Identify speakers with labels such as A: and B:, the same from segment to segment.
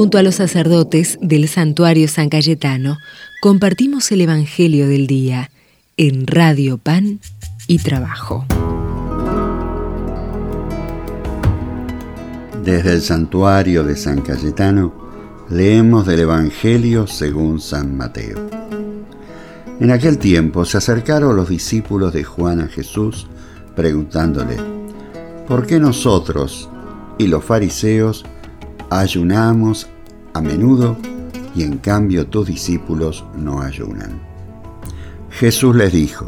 A: Junto a los sacerdotes del santuario San Cayetano, compartimos el Evangelio del Día en Radio Pan y Trabajo.
B: Desde el santuario de San Cayetano leemos del Evangelio según San Mateo. En aquel tiempo se acercaron los discípulos de Juan a Jesús preguntándole, ¿por qué nosotros y los fariseos ayunamos a menudo y en cambio tus discípulos no ayunan? Jesús les dijo,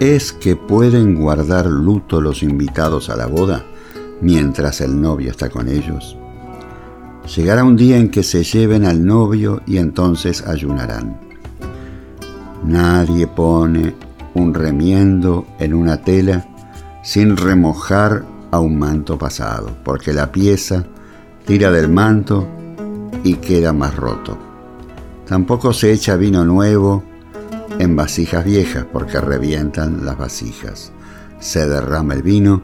B: ¿es que pueden guardar luto los invitados a la boda mientras el novio está con ellos? Llegará un día en que se lleven al novio y entonces ayunarán. Nadie pone un remiendo en una tela sin remojar a un manto pasado, porque la pieza tira del manto y queda más roto. Tampoco se echa vino nuevo en vasijas viejas, porque revientan las vasijas. Se derrama el vino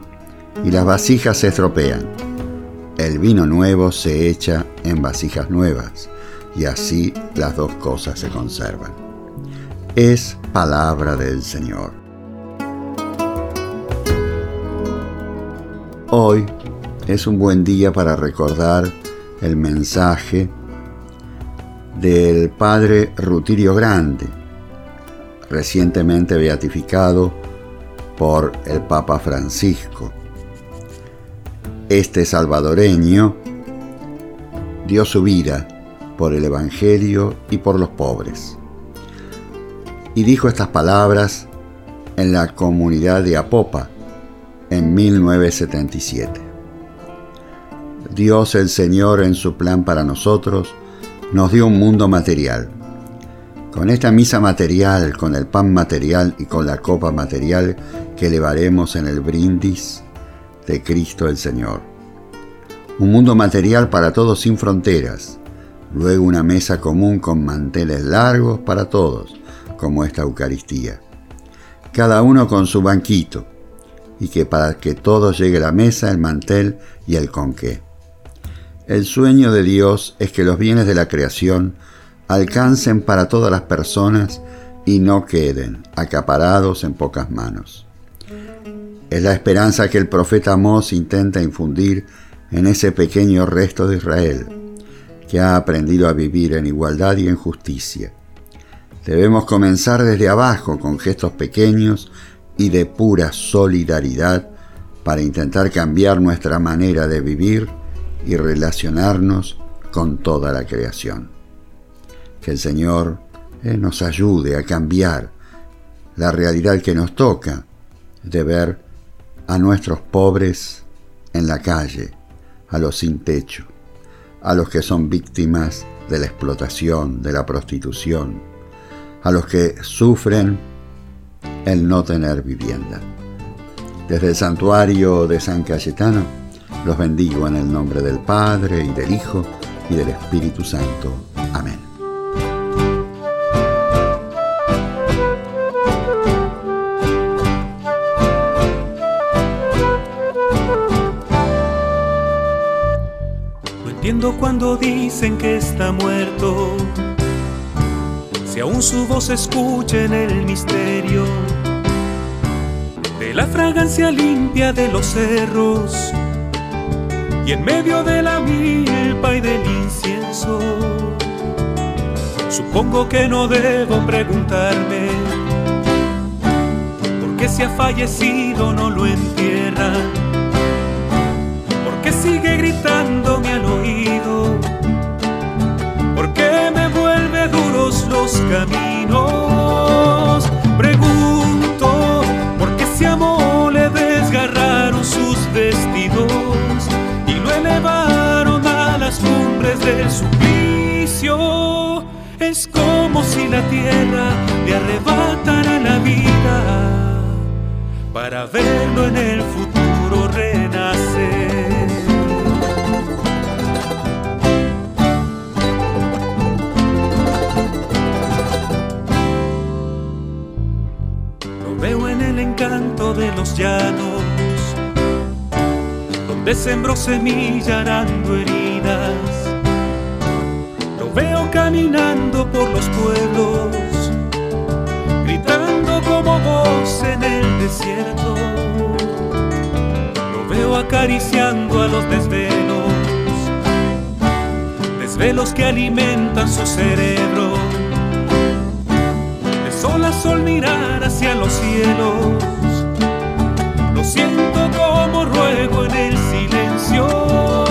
B: y las vasijas se estropean. El vino nuevo se echa en vasijas nuevas, y así las dos cosas se conservan es palabra del Señor. Hoy es un buen día para recordar el mensaje del Padre Rutirio Grande, recientemente beatificado por el Papa Francisco. Este salvadoreño dio su vida por el Evangelio y por los pobres y dijo estas palabras en la comunidad de Apopa en 1977. Dios el Señor en su plan para nosotros nos dio un mundo material. Con esta misa material, con el pan material y con la copa material que elevaremos en el brindis de Cristo el Señor. Un mundo material para todos sin fronteras. Luego una mesa común con manteles largos para todos como esta Eucaristía. Cada uno con su banquito, y que para que todos llegue la mesa, el mantel y el conqué. El sueño de Dios es que los bienes de la creación alcancen para todas las personas y no queden acaparados en pocas manos. Es la esperanza que el profeta Amós intenta infundir en ese pequeño resto de Israel, que ha aprendido a vivir en igualdad y en justicia Debemos comenzar desde abajo con gestos pequeños y de pura solidaridad para intentar cambiar nuestra manera de vivir y relacionarnos con toda la creación. Que el Señor eh, nos ayude a cambiar la realidad que nos toca de ver a nuestros pobres en la calle, a los sin techo, a los que son víctimas de la explotación, de la prostitución, a los que sufren el no tener vivienda. Desde el santuario de San Cayetano, los bendigo en el nombre del Padre y del Hijo y del Espíritu Santo. Amén.
C: No entiendo cuando dicen que está muerto si aún su voz escucha en el misterio de la fragancia limpia de los cerros y en medio de la milpa y del incienso. Supongo que no debo preguntarme por qué si ha fallecido no lo entierran, por qué sigue gritándome al oído los caminos. Es como si la tierra le arrebatara la vida para verlo en el futuro renacer. canto de los llanos, donde sembró semilla heridas, veo caminando por los pueblos, gritando como voz en el desierto. Lo veo acariciando a los desvelos, desvelos que alimentan su cerebro. De sol a sol mirar hacia los cielos, lo siento como ruego en el cielo